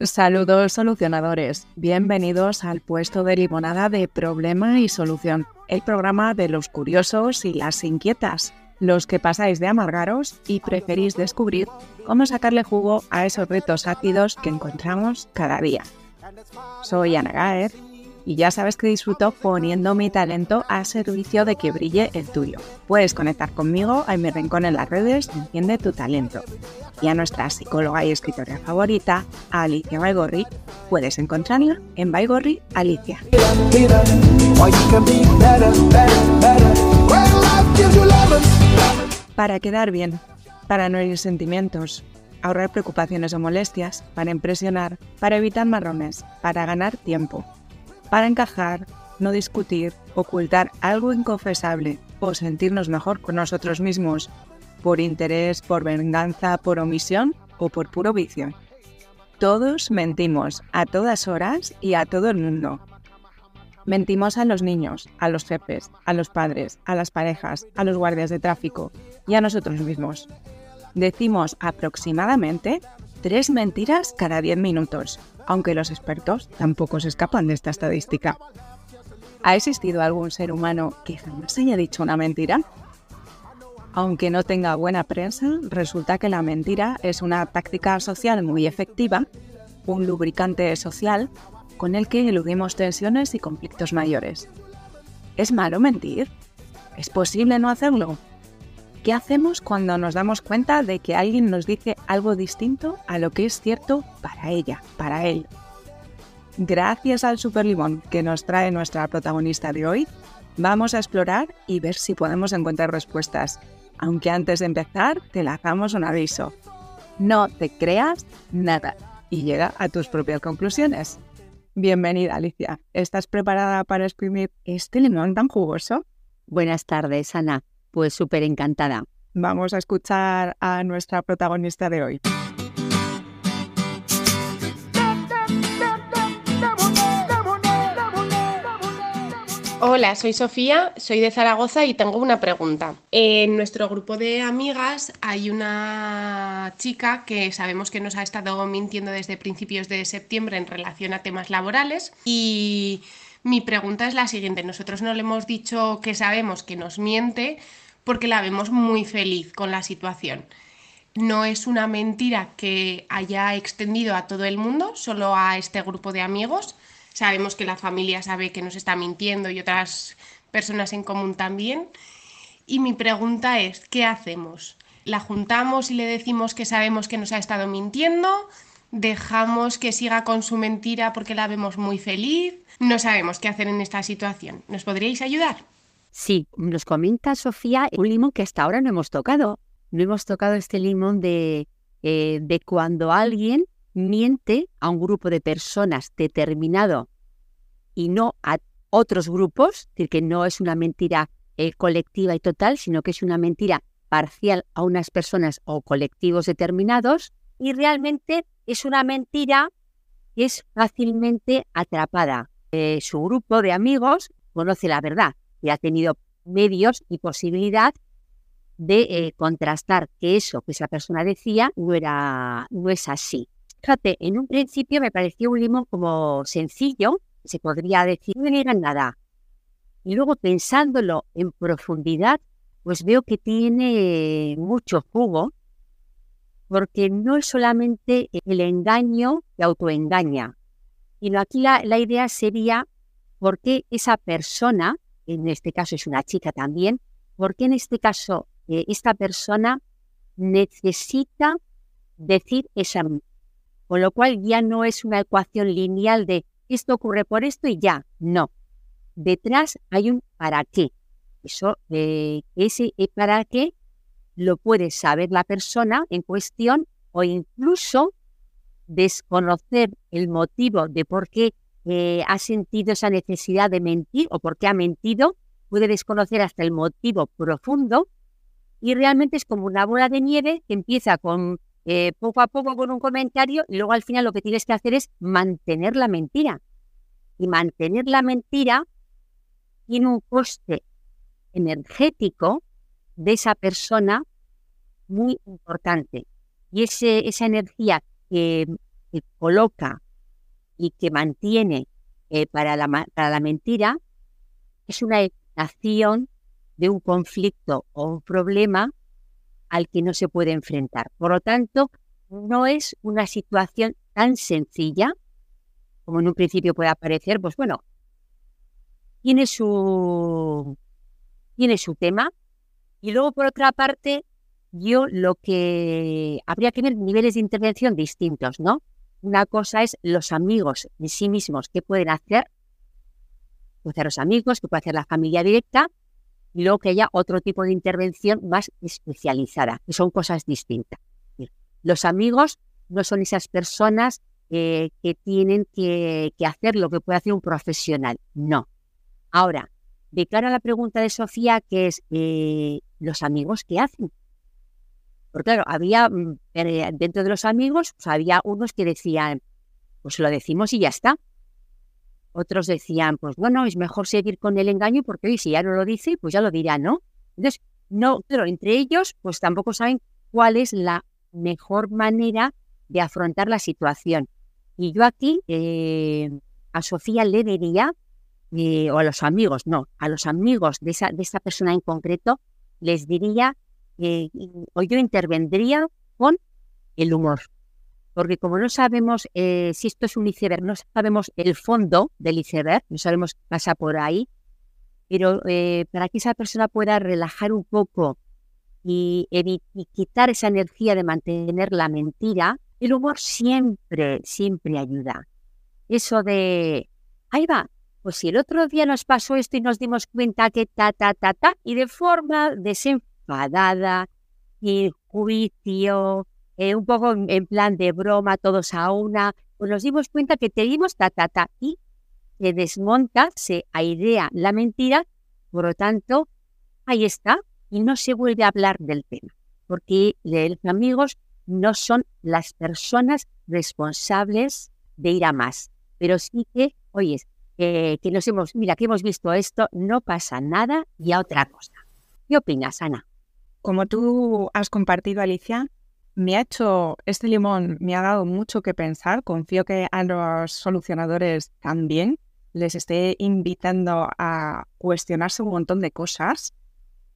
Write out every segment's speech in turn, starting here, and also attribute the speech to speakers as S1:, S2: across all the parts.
S1: Saludos solucionadores, bienvenidos al puesto de limonada de Problema y Solución, el programa de los curiosos y las inquietas, los que pasáis de amargaros y preferís descubrir cómo sacarle jugo a esos retos ácidos que encontramos cada día. Soy Ana Gaer y ya sabes que disfruto poniendo mi talento a servicio de que brille el tuyo. Puedes conectar conmigo a mi rincón en las redes Entiende tu talento. Y a nuestra psicóloga y escritora favorita, Alicia Baigorri, puedes encontrarla en Baigorri Alicia. Para quedar bien, para no herir sentimientos, ahorrar preocupaciones o molestias, para impresionar, para evitar marrones, para ganar tiempo para encajar, no discutir, ocultar algo inconfesable o sentirnos mejor con nosotros mismos por interés, por venganza, por omisión o por puro vicio. Todos mentimos a todas horas y a todo el mundo. Mentimos a los niños, a los jefes, a los padres, a las parejas, a los guardias de tráfico y a nosotros mismos. Decimos aproximadamente tres mentiras cada diez minutos aunque los expertos tampoco se escapan de esta estadística. ¿Ha existido algún ser humano que jamás haya dicho una mentira? Aunque no tenga buena prensa, resulta que la mentira es una táctica social muy efectiva, un lubricante social con el que eludimos tensiones y conflictos mayores. ¿Es malo mentir? ¿Es posible no hacerlo? ¿Qué hacemos cuando nos damos cuenta de que alguien nos dice algo distinto a lo que es cierto para ella, para él? Gracias al super limón que nos trae nuestra protagonista de hoy, vamos a explorar y ver si podemos encontrar respuestas. Aunque antes de empezar, te lanzamos un aviso. No te creas nada y llega a tus propias conclusiones. Bienvenida, Alicia. ¿Estás preparada para exprimir este limón tan jugoso?
S2: Buenas tardes, Ana. Pues súper encantada.
S1: Vamos a escuchar a nuestra protagonista de hoy.
S3: Hola, soy Sofía, soy de Zaragoza y tengo una pregunta. En nuestro grupo de amigas hay una chica que sabemos que nos ha estado mintiendo desde principios de septiembre en relación a temas laborales y mi pregunta es la siguiente. Nosotros no le hemos dicho que sabemos que nos miente, porque la vemos muy feliz con la situación. No es una mentira que haya extendido a todo el mundo, solo a este grupo de amigos. Sabemos que la familia sabe que nos está mintiendo y otras personas en común también. Y mi pregunta es, ¿qué hacemos? ¿La juntamos y le decimos que sabemos que nos ha estado mintiendo? ¿Dejamos que siga con su mentira porque la vemos muy feliz? No sabemos qué hacer en esta situación. ¿Nos podríais ayudar?
S2: Sí, nos comenta Sofía un limón que hasta ahora no hemos tocado. No hemos tocado este limón de, eh, de cuando alguien miente a un grupo de personas determinado y no a otros grupos, es decir, que no es una mentira eh, colectiva y total, sino que es una mentira parcial a unas personas o colectivos determinados y realmente es una mentira que es fácilmente atrapada. Eh, su grupo de amigos conoce la verdad, y ha tenido medios y posibilidad de eh, contrastar que eso que esa persona decía no, era, no es así. Fíjate, en un principio me pareció un limón como sencillo, se podría decir, no era nada. Y luego pensándolo en profundidad, pues veo que tiene mucho jugo, porque no es solamente el engaño que autoengaña, sino aquí la, la idea sería por qué esa persona en este caso es una chica también, porque en este caso eh, esta persona necesita decir esa con lo cual ya no es una ecuación lineal de esto ocurre por esto y ya, no. Detrás hay un para qué. Eso, eh, ese para qué lo puede saber la persona en cuestión o incluso desconocer el motivo de por qué eh, ha sentido esa necesidad de mentir o por qué ha mentido, puede desconocer hasta el motivo profundo y realmente es como una bola de nieve que empieza con eh, poco a poco con un comentario y luego al final lo que tienes que hacer es mantener la mentira. Y mantener la mentira tiene un coste energético de esa persona muy importante. Y ese, esa energía que que coloca y que mantiene eh, para, la, para la mentira es una acción de un conflicto o un problema al que no se puede enfrentar. Por lo tanto, no es una situación tan sencilla como en un principio puede parecer, pues bueno, tiene su, tiene su tema. Y luego, por otra parte, yo lo que habría que ver niveles de intervención distintos, ¿no? Una cosa es los amigos de sí mismos, qué pueden hacer, puede hacer los amigos, qué puede hacer la familia directa, y luego que haya otro tipo de intervención más especializada, que son cosas distintas. Los amigos no son esas personas eh, que tienen que, hacer lo que puede hacer un profesional, no. Ahora, de cara a la pregunta de Sofía, que es eh, los amigos qué hacen. Porque claro, había mm, eh, dentro de los amigos, pues, había unos que decían, pues lo decimos y ya está. Otros decían, pues bueno, es mejor seguir con el engaño porque hoy si ya no lo dice, pues ya lo dirá, ¿no? Entonces, no, pero entre ellos, pues tampoco saben cuál es la mejor manera de afrontar la situación. Y yo aquí eh, a Sofía le diría, eh, o a los amigos, no, a los amigos de esa, de esa persona en concreto, les diría, eh, o yo intervendría con el humor. Porque como no sabemos si esto es un iceberg, no sabemos el fondo del iceberg, no sabemos qué pasa por ahí, pero para que esa persona pueda relajar un poco y, quitar esa energía de mantener la mentira, el humor siempre, siempre ayuda. Eso de, ahí va, pues si el otro día nos pasó esto y nos dimos cuenta que ta, ta, ta, ta, y de forma desenfadada, y juicio, eh, un poco en plan de broma, todos a una, pues nos dimos cuenta que te dimos ta, ta, ta, y se desmonta, se airea la mentira, por lo tanto, ahí está, y no se vuelve a hablar del tema, porque los amigos no son las personas responsables de ir a más, pero sí que, que nos hemos, mira, que hemos visto esto, no pasa nada y a otra cosa. ¿Qué opinas, Ana?
S1: Como tú has compartido, Alicia, me ha hecho, este limón me ha dado mucho que pensar. Confío que a los solucionadores también les esté invitando a cuestionarse un montón de cosas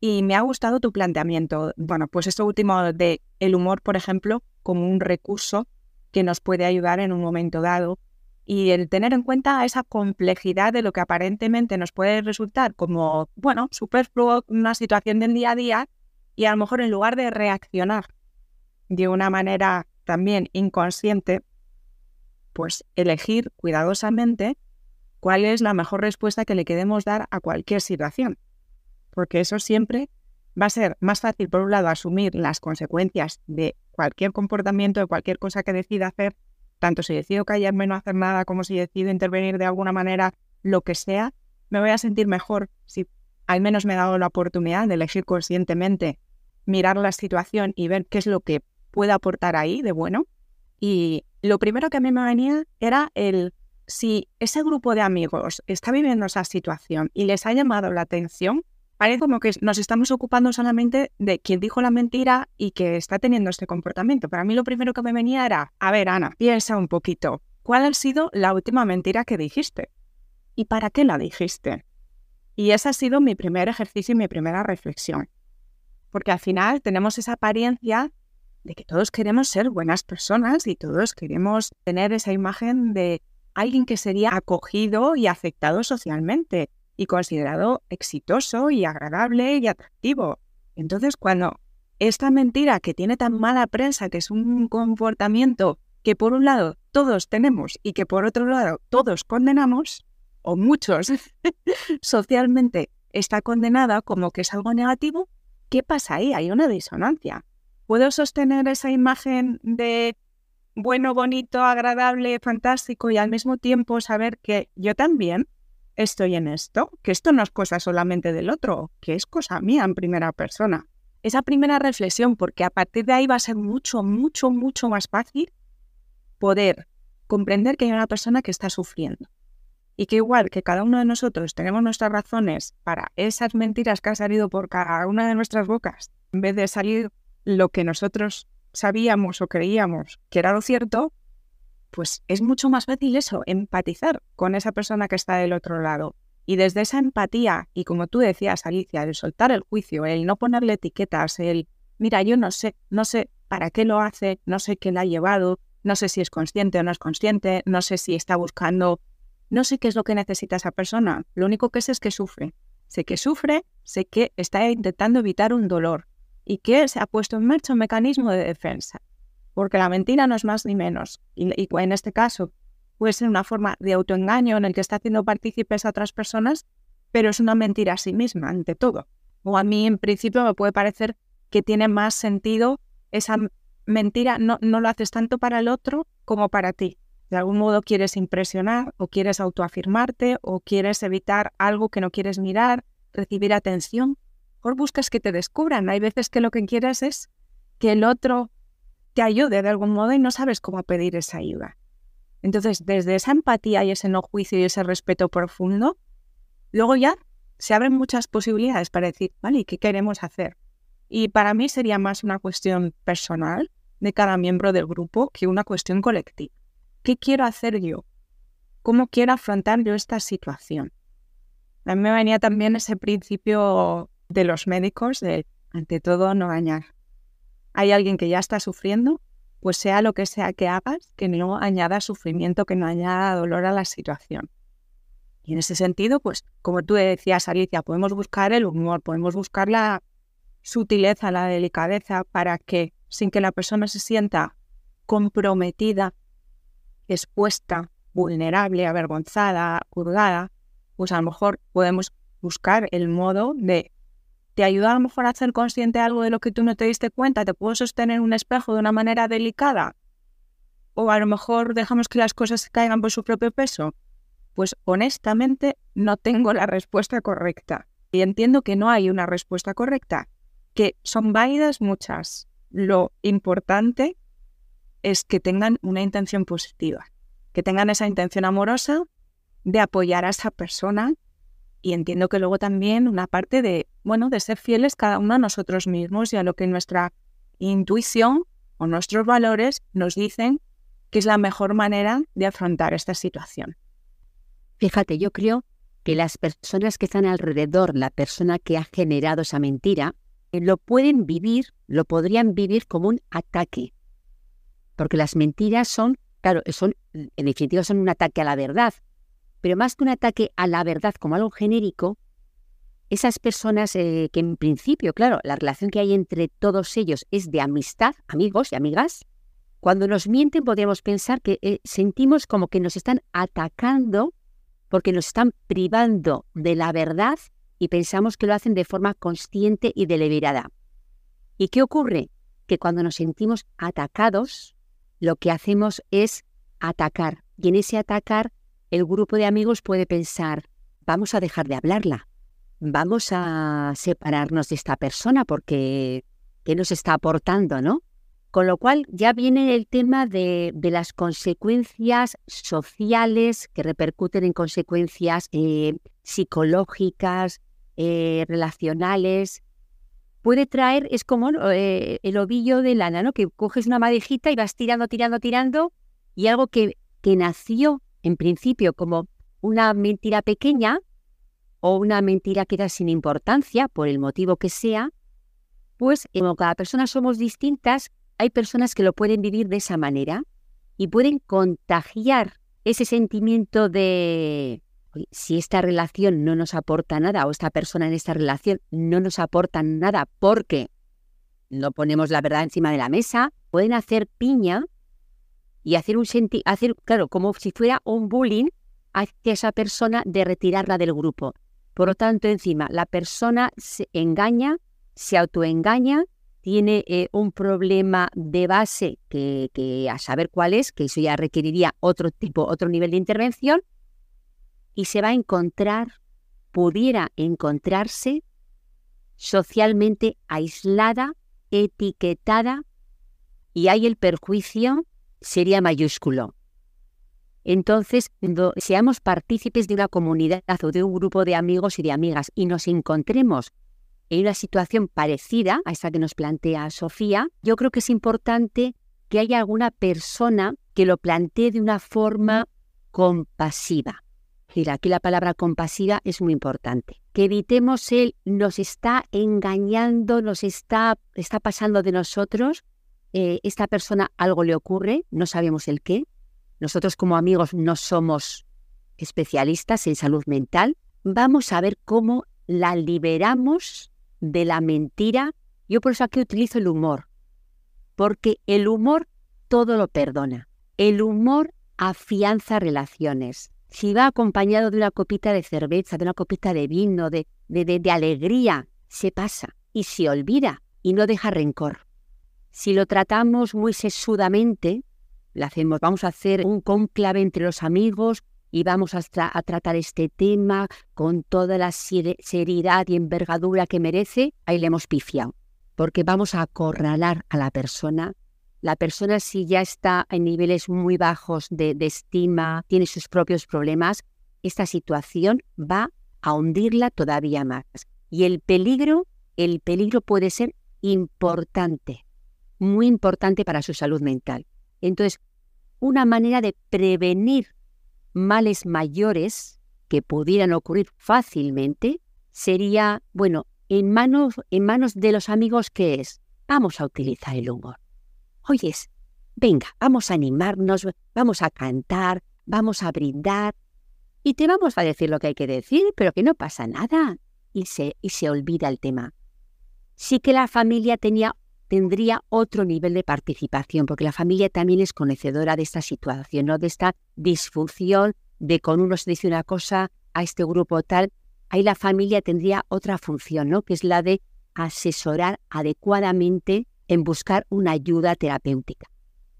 S1: y me ha gustado tu planteamiento. Bueno, pues esto último de el humor, por ejemplo, como un recurso que nos puede ayudar en un momento dado y el tener en cuenta esa complejidad de lo que aparentemente nos puede resultar como, bueno, superfluo, una situación del día a día y a lo mejor en lugar de reaccionar de una manera también inconsciente, pues elegir cuidadosamente cuál es la mejor respuesta que le queremos dar a cualquier situación porque eso siempre va a ser más fácil, por un lado, asumir las consecuencias de cualquier comportamiento, de cualquier cosa que decida hacer, tanto si decido callarme, no hacer nada, como si decido intervenir de alguna manera, lo que sea, me voy a sentir mejor si al menos me he dado la oportunidad de elegir conscientemente, mirar la situación y ver qué es lo que puede aportar ahí de bueno. Y lo primero que a mí me venía era el, si ese grupo de amigos está viviendo esa situación y les ha llamado la atención, parece como que nos estamos ocupando solamente de quien dijo la mentira y que está teniendo este comportamiento. Para mí lo primero que me venía era, a ver, Ana, piensa un poquito, ¿cuál ha sido la última mentira que dijiste? ¿Y para qué la dijiste? Y ese ha sido mi primer ejercicio y mi primera reflexión. Porque al final tenemos esa apariencia de que todos queremos ser buenas personas y todos queremos tener esa imagen de alguien que sería acogido y aceptado socialmente y considerado exitoso y agradable y atractivo. Entonces, cuando esta mentira que tiene tan mala prensa, que es un comportamiento que por un lado todos tenemos y que por otro lado todos condenamos, o muchos socialmente está condenada como que es algo negativo, ¿qué pasa ahí? Hay una disonancia. ¿Puedo sostener esa imagen de bueno, bonito, agradable, fantástico y al mismo tiempo saber que yo también estoy en esto, que esto no es cosa solamente del otro, que es cosa mía en primera persona. Esa primera reflexión, porque a partir de ahí va a ser mucho, mucho, mucho más fácil poder comprender que hay una persona que está sufriendo. Y que igual que cada uno de nosotros tenemos nuestras razones para esas mentiras que han salido por cada una de nuestras bocas, en vez de salir lo que nosotros sabíamos o creíamos que era lo cierto, pues es mucho más fácil eso, empatizar con esa persona que está del otro lado. Y desde esa empatía, y como tú decías, Alicia, el soltar el juicio, el no ponerle etiquetas, el, mira, yo no sé, no sé para qué lo hace, no sé qué le ha llevado, no sé si es consciente o no es consciente, no sé si está buscando, no sé qué es lo que necesita esa persona. Lo único que sé es que sufre. Sé que sufre, sé que está intentando evitar un dolor y que se ha puesto en marcha un mecanismo de defensa. Porque la mentira no es más ni menos. Y, en este caso puede ser una forma de autoengaño en el que está haciendo partícipes a otras personas, pero es una mentira a sí misma, ante todo. O a mí, en principio, me puede parecer que tiene más sentido esa mentira, no, no lo haces tanto para el otro como para ti. De algún modo quieres impresionar o quieres autoafirmarte o quieres evitar algo que no quieres mirar, recibir atención. O buscas que te descubran. Hay veces que lo que quieres es que el otro te ayude de algún modo y no sabes cómo pedir esa ayuda. Entonces, desde esa empatía y ese no juicio y ese respeto profundo, luego ya se abren muchas posibilidades para decir, vale, ¿y qué queremos hacer? Y para mí sería más una cuestión personal de cada miembro del grupo que una cuestión colectiva. ¿Qué quiero hacer yo? ¿Cómo quiero afrontar yo esta situación? A mí me venía también ese principio de los médicos de, ante todo, no dañar. Hay alguien que ya está sufriendo, pues sea lo que sea que hagas, que no añada sufrimiento, que no añada dolor a la situación. Y en ese sentido, pues como tú decías, Alicia, podemos buscar el humor, podemos buscar la sutileza, la delicadeza, para que sin que la persona se sienta comprometida, expuesta, vulnerable, avergonzada, juzgada, pues a lo mejor podemos buscar el modo de te ayuda a lo mejor a hacer consciente algo de lo que tú no te diste cuenta, te puedo sostener un espejo de una manera delicada, o a lo mejor dejamos que las cosas caigan por su propio peso. Pues honestamente no tengo la respuesta correcta. Y entiendo que no hay una respuesta correcta, que son válidas muchas. Lo importante es que tengan una intención positiva, que tengan esa intención amorosa de apoyar a esa persona y entiendo que luego también una parte de, bueno, de ser fieles cada uno a nosotros mismos y a lo que nuestra intuición o nuestros valores nos dicen que es la mejor manera de afrontar esta situación.
S2: Fíjate, yo creo que las personas que están alrededor, la persona que ha generado esa mentira, eh, lo pueden vivir, lo podrían vivir como un ataque. Porque las mentiras son, claro, son, en definitiva son un ataque a la verdad, pero más que un ataque a la verdad como algo genérico, esas personas eh, que en principio, claro, la relación que hay entre todos ellos es de amistad, amigos y amigas, cuando nos mienten podríamos pensar que eh, sentimos como que nos están atacando porque nos están privando de la verdad y pensamos que lo hacen de forma consciente y deliberada. ¿Y qué ocurre? Que cuando nos sentimos atacados, lo que hacemos es atacar. Y en ese atacar el grupo de amigos puede pensar, vamos a dejar de hablarla, vamos a separarnos de esta persona porque ¿qué nos está aportando, no? Con lo cual ya viene el tema de, las consecuencias sociales que repercuten en consecuencias eh, psicológicas, eh, relacionales. Puede traer, es como eh, el ovillo de lana, ¿no? Que coges una madejita y vas tirando, tirando, tirando, y algo que, que nació en principio como una mentira pequeña o una mentira que da sin importancia, por el motivo que sea, pues como cada persona somos distintas, hay personas que lo pueden vivir de esa manera y pueden contagiar ese sentimiento de si esta relación no nos aporta nada o esta persona en esta relación no nos aporta nada porque no ponemos la verdad encima de la mesa, pueden hacer piña y hacer un senti hacer, claro, como si fuera un bullying hacia esa persona de retirarla del grupo. Por lo tanto, encima, la persona se engaña, se autoengaña, tiene eh, un problema de base que, que, a saber cuál es, que eso ya requeriría otro tipo, otro nivel de intervención, y se va a encontrar, pudiera encontrarse socialmente aislada, etiquetada, y hay el perjuicio sería mayúsculo. Entonces, cuando seamos partícipes de una comunidad o de un grupo de amigos y de amigas y nos encontremos en una situación parecida a esta que nos plantea Sofía, yo creo que es importante que haya alguna persona que lo plantee de una forma compasiva. Mira, aquí la palabra compasiva es muy importante. Que evitemos el nos está engañando, nos está, está pasando de nosotros, eh, esta persona algo le ocurre, no sabemos el qué. Nosotros como amigos no somos especialistas en salud mental. Vamos a ver cómo la liberamos de la mentira. Yo por eso aquí utilizo el humor, porque el humor todo lo perdona. El humor afianza relaciones. Si va acompañado de una copita de cerveza, de una copita de vino, de, de, de, alegría, se pasa y se olvida y no deja rencor. Si lo tratamos muy sesudamente, le hacemos, vamos a hacer un conclave entre los amigos y vamos a, tratar este tema con toda la seriedad y envergadura que merece, ahí le hemos pifiado. Porque vamos a acorralar a la persona la persona si ya está en niveles muy bajos de, estima, tiene sus propios problemas, esta situación va a hundirla todavía más. Y el peligro, el peligro puede ser importante, muy importante para su salud mental. Entonces, una manera de prevenir males mayores que pudieran ocurrir fácilmente sería, bueno, en manos, en manos de los amigos, ¿qué es? Vamos a utilizar el humor oyes, venga, vamos a animarnos, vamos a cantar, vamos a brindar y te vamos a decir lo que hay que decir, pero que no pasa nada. Y se, y se olvida el tema. Sí que la familia tenía, tendría otro nivel de participación, porque la familia también es conocedora de esta situación, ¿no? de esta disfunción de con uno se dice una cosa a este grupo tal. Ahí la familia tendría otra función, ¿no? que es la de asesorar adecuadamente en buscar una ayuda terapéutica,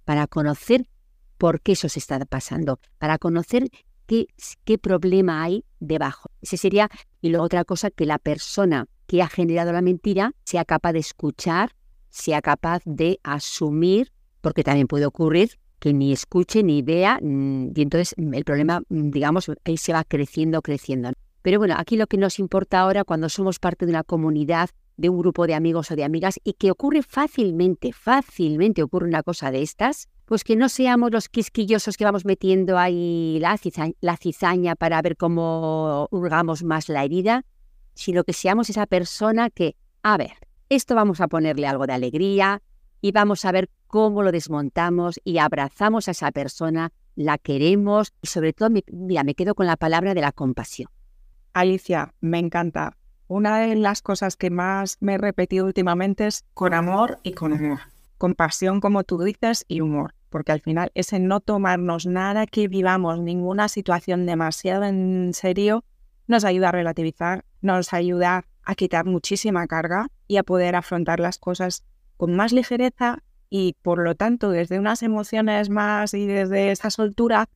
S2: para conocer por qué eso se está pasando, para conocer qué, qué problema hay debajo. Ese sería, y luego otra cosa, que la persona que ha generado la mentira sea capaz de escuchar, sea capaz de asumir, porque también puede ocurrir que ni escuche ni vea, mm, y entonces mm, el problema, mm, digamos, ahí se va creciendo, creciendo. Pero bueno, aquí lo que nos importa ahora cuando somos parte de una comunidad de un grupo de amigos o de amigas y que ocurre fácilmente, fácilmente ocurre una cosa de estas, pues que no seamos los quisquillosos que vamos metiendo ahí la cizaña, la cizaña para ver cómo hurgamos más la herida, sino que seamos esa persona que, a ver, esto vamos a ponerle algo de alegría y vamos a ver cómo lo desmontamos y abrazamos a esa persona, la queremos y sobre todo, mira, me quedo con la palabra de la compasión.
S1: Alicia, me encanta. Una de las cosas que más me he repetido últimamente es con amor y con humor. Con pasión, como tú dices, y humor. Porque al final ese no tomarnos nada que vivamos, ninguna situación demasiado en serio, nos ayuda a relativizar, nos ayuda a quitar muchísima carga y a poder afrontar las cosas con más ligereza y por lo tanto desde unas emociones más y desde esa soltura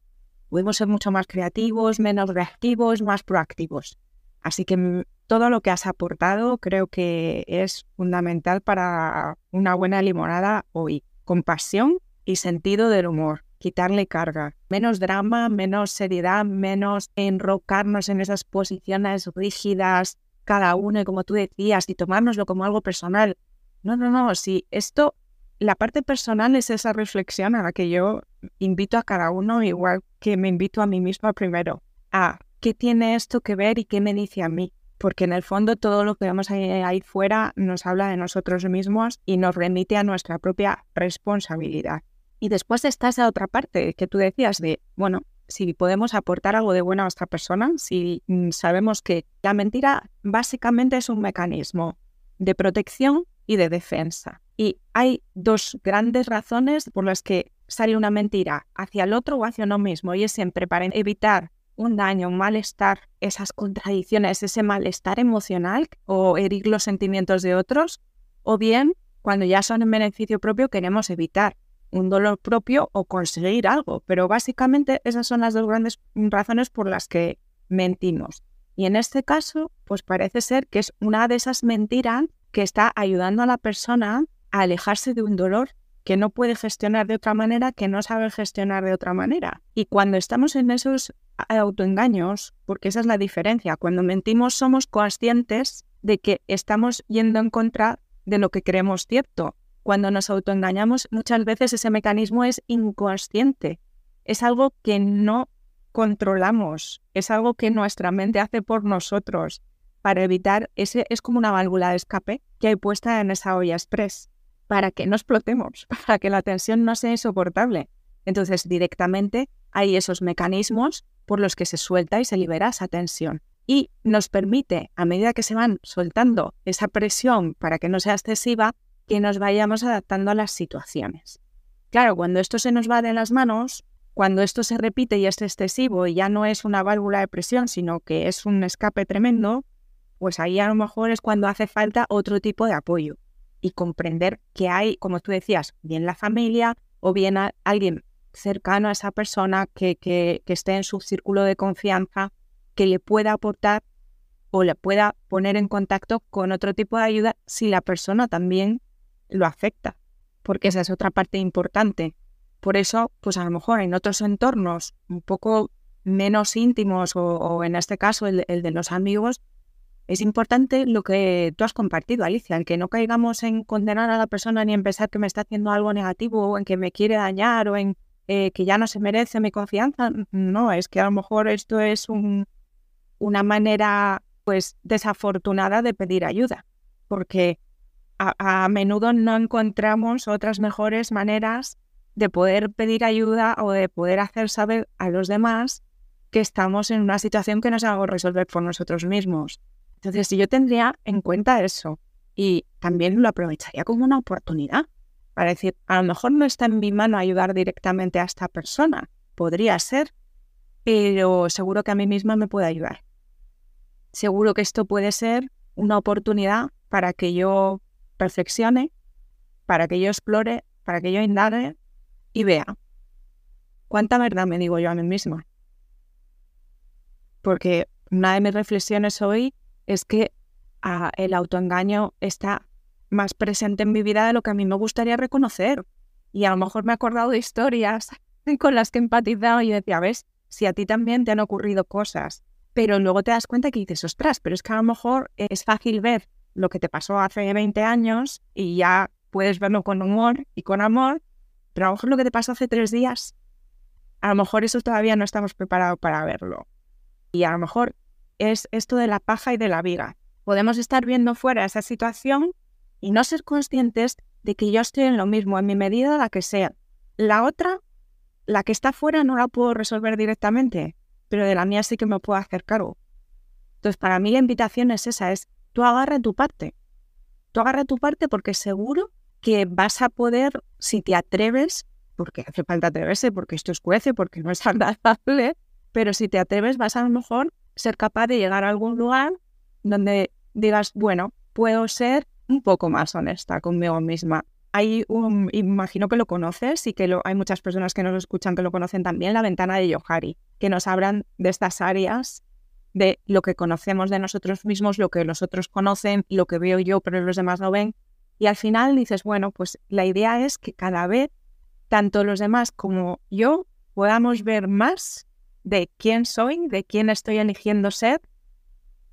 S1: podemos ser mucho más creativos, menos reactivos, más proactivos. Así que todo lo que has aportado creo que es fundamental para una buena limonada hoy. Compasión y sentido del humor. Quitarle carga. Menos drama, menos seriedad, menos enrocarnos en esas posiciones rígidas, cada uno, como tú decías, y tomárnoslo como algo personal. No, no, no. Si esto, la parte personal es esa reflexión a la que yo invito a cada uno, igual que me invito a mí misma primero. A qué tiene esto que ver y qué me dice a mí porque en el fondo todo lo que vemos ahí, fuera nos habla de nosotros mismos y nos remite a nuestra propia responsabilidad. Y después está esa otra parte que tú decías de, bueno, si podemos aportar algo de bueno a esta persona, si mm, sabemos que la mentira básicamente es un mecanismo de protección y de defensa. Y hay dos grandes razones por las que sale una mentira hacia el otro o hacia uno mismo y es siempre para evitar un daño, un malestar, esas contradicciones, ese malestar emocional o herir los sentimientos de otros, o bien cuando ya son en beneficio propio queremos evitar un dolor propio o conseguir algo. Pero básicamente esas son las dos grandes razones por las que mentimos. Y en este caso, pues parece ser que es una de esas mentiras que está ayudando a la persona a alejarse de un dolor que no puede gestionar de otra manera, que no sabe gestionar de otra manera. Y cuando estamos en esos autoengaños, porque esa es la diferencia, cuando mentimos somos conscientes de que estamos yendo en contra de lo que creemos cierto. Cuando nos autoengañamos, muchas veces ese mecanismo es inconsciente. Es algo que no controlamos, es algo que nuestra mente hace por nosotros para evitar ese, es como una válvula de escape que hay puesta en esa olla express para que no explotemos, para que la tensión no sea insoportable. Entonces, directamente hay esos mecanismos por los que se suelta y se libera esa tensión. Y nos permite, a medida que se van soltando esa presión para que no sea excesiva, que nos vayamos adaptando a las situaciones. Claro, cuando esto se nos va de las manos, cuando esto se repite y es excesivo y ya no es una válvula de presión, sino que es un escape tremendo, pues ahí a lo mejor es cuando hace falta otro tipo de apoyo y comprender que hay, como tú decías, bien la familia o bien alguien cercano a esa persona que, que, esté en su círculo de confianza, que le pueda aportar o le pueda poner en contacto con otro tipo de ayuda si la persona también lo afecta, porque esa es otra parte importante. Por eso, pues a lo mejor en otros entornos un poco menos íntimos o, en este caso el, de los amigos, es importante lo que tú has compartido, Alicia, en que no caigamos en condenar a la persona ni en pensar que me está haciendo algo negativo o en que me quiere dañar o en eh, que ya no se merece mi confianza. No, es que a lo mejor esto es un, una manera pues desafortunada de pedir ayuda, porque a, menudo no encontramos otras mejores maneras de poder pedir ayuda o de poder hacer saber a los demás que estamos en una situación que no sabemos resolver por nosotros mismos. Entonces, si yo tendría en cuenta eso y también lo aprovecharía como una oportunidad para decir, a lo mejor no está en mi mano ayudar directamente a esta persona, podría ser, pero seguro que a mí misma me puede ayudar. Seguro que esto puede ser una oportunidad para que yo reflexione, para que yo explore, para que yo indague y vea cuánta verdad me digo yo a mí misma. Porque una de mis reflexiones hoy es que ah, el autoengaño está más presente en mi vida de lo que a mí me gustaría reconocer. Y a lo mejor me he acordado de historias con las que he empatizado y decía, ves, si a ti también te han ocurrido cosas, pero luego te das cuenta que dices, ostras, pero es que a lo mejor es fácil ver lo que te pasó hace 20 años y ya puedes verlo con humor y con amor, pero a lo mejor lo que te pasó hace tres días, a lo mejor eso todavía no estamos preparados para verlo. Y a lo mejor es esto de la paja y de la viga. Podemos estar viendo fuera esa situación y no ser conscientes de que yo estoy en lo mismo, en mi medida la que sea. La otra, la que está fuera, no la puedo resolver directamente, pero de la mía sí que me puedo hacer cargo. Entonces, para mí la invitación es esa, es tú agarra tu parte. Tú agarra tu parte porque seguro que vas a poder, si te atreves, porque hace falta atreverse, porque esto escuece, porque no es agradable, pero si te atreves vas a lo mejor ser capaz de llegar a algún lugar donde digas, bueno, puedo ser un poco más honesta conmigo misma. Hay un, imagino que lo conoces y que lo, hay muchas personas que nos escuchan que lo conocen también, la ventana de Yohari, que nos hablan de estas áreas de lo que conocemos de nosotros mismos, lo que los otros conocen, lo que veo yo, pero los demás no ven. Y al final dices, bueno, pues la idea es que cada vez, tanto los demás como yo, podamos ver más de quién soy, de quién estoy eligiendo ser,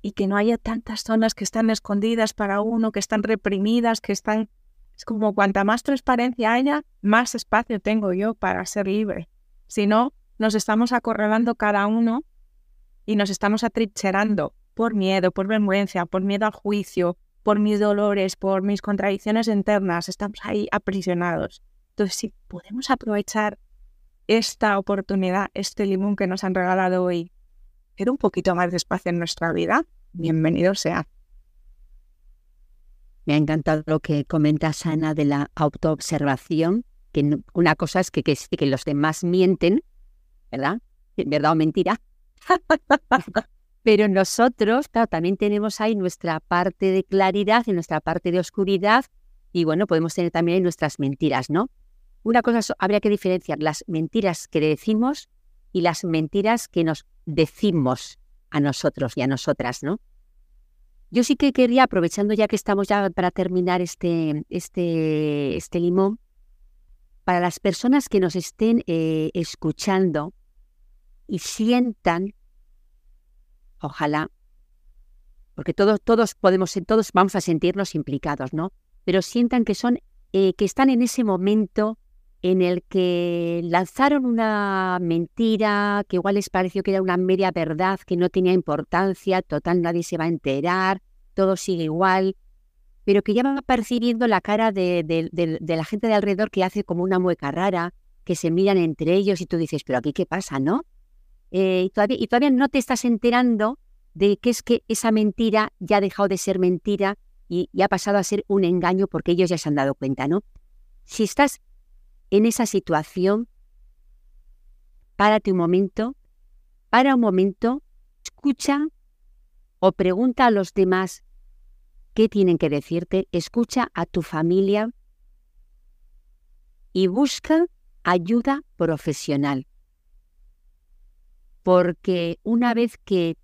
S1: y que no haya tantas zonas que están escondidas para uno, que están reprimidas, que están... Es como cuanta más transparencia haya, más espacio tengo yo para ser libre. Si no, nos estamos acorralando cada uno y nos estamos atrincherando por miedo, por vergüenza, por miedo al juicio, por mis dolores, por mis contradicciones internas, estamos ahí aprisionados. Entonces, si podemos aprovechar esta oportunidad, este limón que nos han regalado hoy, tener un poquito más de espacio en nuestra vida, bienvenido sea.
S2: Me ha encantado lo que comentas, Ana, de la autoobservación, que una cosa es que, que, que los demás mienten, ¿verdad? ¿Verdad o mentira? Pero nosotros, claro, también tenemos ahí nuestra parte de claridad y nuestra parte de oscuridad y bueno, podemos tener también nuestras mentiras, ¿no? Una cosa habría que diferenciar las mentiras que decimos y las mentiras que nos decimos a nosotros y a nosotras, ¿no? Yo sí que quería, aprovechando ya que estamos ya para terminar este, este, este limón, para las personas que nos estén eh, escuchando, y sientan, ojalá, porque todos, todos podemos, todos vamos a sentirnos implicados, ¿no? Pero sientan que son eh, que están en ese momento en el que lanzaron una mentira que igual les pareció que era una media verdad, que no tenía importancia, total nadie se va a enterar, todo sigue igual, pero que ya va percibiendo la cara de, la gente de alrededor que hace como una mueca rara, que se miran entre ellos y tú dices, pero aquí qué pasa, ¿no? Eh, y, todavía, y todavía no te estás enterando de que es que esa mentira ya ha dejado de ser mentira y, y ha pasado a ser un engaño porque ellos ya se han dado cuenta, ¿no? Si estás en esa situación, párate un momento, para un momento, escucha o pregunta a los demás qué tienen que decirte, escucha a tu familia y busca ayuda profesional. Porque una vez que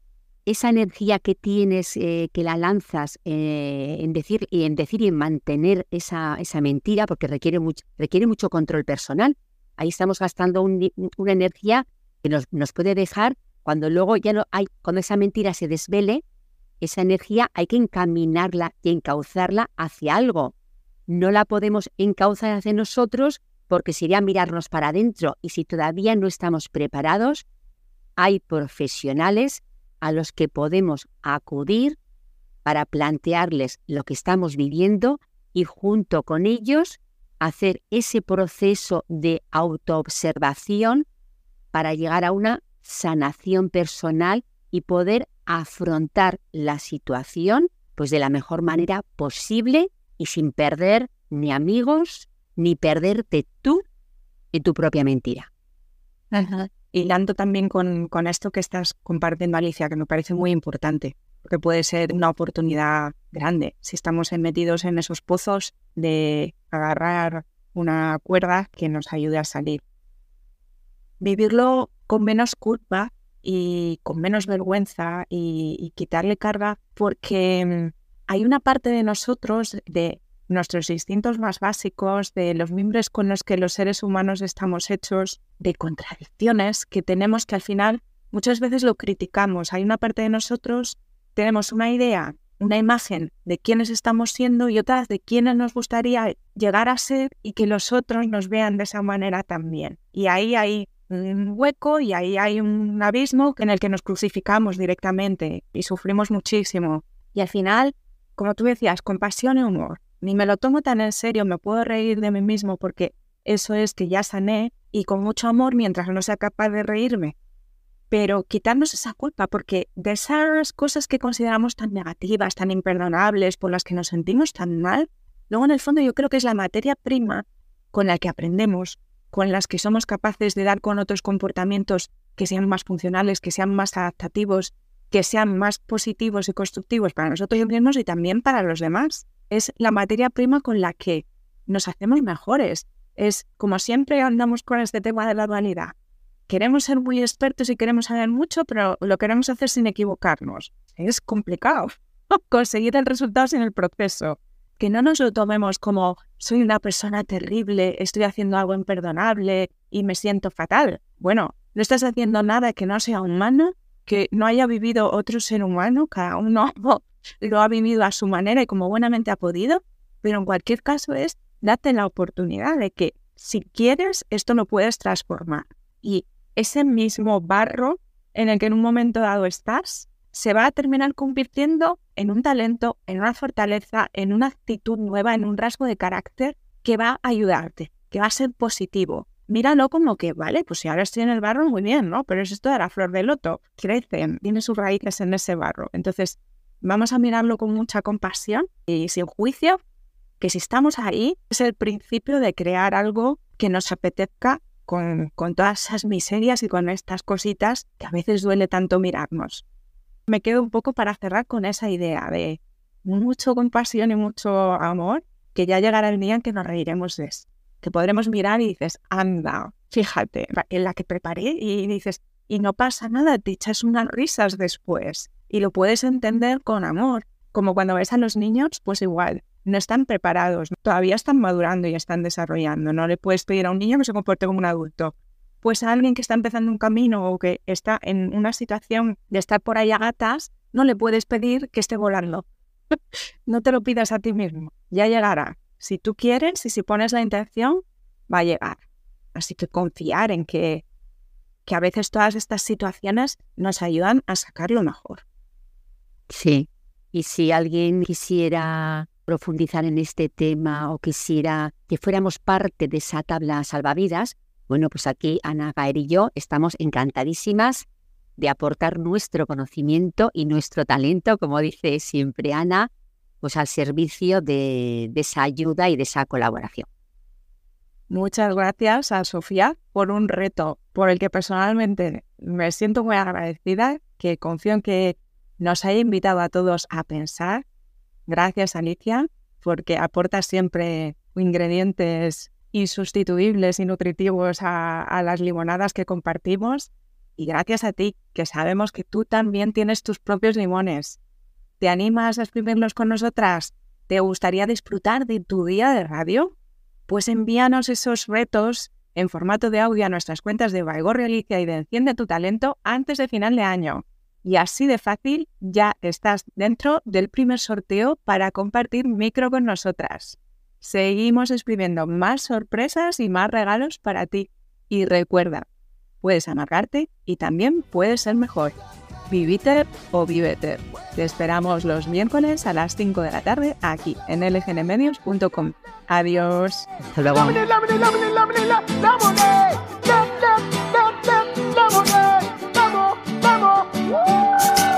S2: esa energía que tienes, eh, que la lanzas eh, en decir y en decir y en mantener esa, esa mentira, porque requiere mucho, requiere mucho control personal. Ahí estamos gastando una energía que nos, nos, puede dejar cuando luego ya no hay, cuando esa mentira se desvele, esa energía hay que encaminarla y encauzarla hacia algo. No la podemos encauzar hacia nosotros porque sería mirarnos para adentro y si todavía no estamos preparados, hay profesionales a los que podemos acudir para plantearles lo que estamos viviendo y junto con ellos hacer ese proceso de autoobservación para llegar a una sanación personal y poder afrontar la situación pues de la mejor manera posible y sin perder ni amigos ni perderte tú y tu propia mentira
S1: hilando también con, con esto que estás compartiendo, Alicia, que me parece muy importante, porque puede ser una oportunidad grande si estamos metidos en esos pozos de agarrar una cuerda que nos ayude a salir. Vivirlo con menos culpa y con menos vergüenza y, quitarle carga porque mm, hay una parte de nosotros, de nuestros instintos más básicos, de los miembros con los que los seres humanos estamos hechos, de contradicciones que tenemos que al final muchas veces lo criticamos. Hay una parte de nosotros, tenemos una idea, una imagen de quiénes estamos siendo y otras de quiénes nos gustaría llegar a ser y que los otros nos vean de esa manera también. Y ahí hay un hueco y ahí hay un abismo en el que nos crucificamos directamente y sufrimos muchísimo. Y al final, como tú decías, compasión y humor ni me lo tomo tan en serio, me puedo reír de mí mismo porque eso es que ya sané y con mucho amor mientras no sea capaz de reírme. Pero quitarnos esa culpa porque de esas cosas que consideramos tan negativas, tan imperdonables, por las que nos sentimos tan mal, luego en el fondo yo creo que es la materia prima con la que aprendemos, con las que somos capaces de dar con otros comportamientos que sean más funcionales, que sean más adaptativos, que sean más positivos y constructivos para nosotros mismos y también para los demás es la materia prima con la que nos hacemos mejores. Es como siempre andamos con este tema de la dualidad. Queremos ser muy expertos y queremos saber mucho, pero lo queremos hacer sin equivocarnos. Es complicado conseguir el resultado sin el proceso. Que no nos lo tomemos como soy una persona terrible, estoy haciendo algo imperdonable y me siento fatal. Bueno, no estás haciendo nada que no sea humano, que no haya vivido otro ser humano, cada uno lo ha vivido a su manera y como buenamente ha podido, pero en cualquier caso es date la oportunidad de que si quieres, esto lo puedes transformar. Y ese mismo barro en el que en un momento dado estás, se va a terminar convirtiendo en un talento, en una fortaleza, en una actitud nueva, en un rasgo de carácter que va a ayudarte, que va a ser positivo. Míralo como que, vale, pues si ahora estoy en el barro, muy bien, ¿no? Pero es esto de la flor de loto, crecen, tiene sus raíces en ese barro. Entonces, Vamos a mirarlo con mucha compasión y sin juicio, que si estamos ahí es el principio de crear algo que nos apetezca con, con todas esas miserias y con estas cositas que a veces duele tanto mirarnos. Me quedo un poco para cerrar con esa idea de mucho compasión y mucho amor, que ya llegará el día en que nos reiremos de eso. Que podremos mirar y dices, anda, fíjate, en la que preparé y dices, y no pasa nada, te echas unas risas después y lo puedes entender con amor. Como cuando ves a los niños, pues igual, no están preparados, todavía están madurando y están desarrollando. No le puedes pedir a un niño que se comporte como un adulto. Pues a alguien que está empezando un camino o que está en una situación de estar por ahí a gatas, no le puedes pedir que esté volando. no te lo pidas a ti mismo, ya llegará. Si tú quieres y si pones la intención, va a llegar. Así que confiar en que, que a veces todas estas situaciones nos ayudan a sacar lo mejor.
S2: Sí, y si alguien quisiera profundizar en este tema o quisiera que fuéramos parte de esa tabla salvavidas, bueno, pues aquí Ana Gaer y yo estamos encantadísimas de aportar nuestro conocimiento y nuestro talento, como dice siempre Ana, pues al servicio de, de esa ayuda y de esa colaboración.
S1: Muchas gracias a Sofía por un reto por el que personalmente me siento muy agradecida, que confío en que nos haya invitado a todos a pensar. Gracias, Alicia, porque aporta siempre ingredientes insustituibles y nutritivos a, las limonadas que compartimos. Y gracias a ti, que sabemos que tú también tienes tus propios limones. ¿Te animas a exprimirlos con nosotras? ¿Te gustaría disfrutar de tu día de radio? Pues envíanos esos retos en formato de audio a nuestras cuentas de Baigorri Alicia y de Enciende tu Talento antes de final de año. Y así de fácil ya estás dentro del primer sorteo para compartir micro con nosotras. Seguimos exprimiendo más sorpresas y más regalos para ti. Y recuerda, puedes amargarte y también puedes ser mejor. Viviter o vivete. Te esperamos los miércoles a las 5 de la tarde aquí en lgnmedios.com. Adiós.
S2: Hasta luego. Oh.
S4: Woo!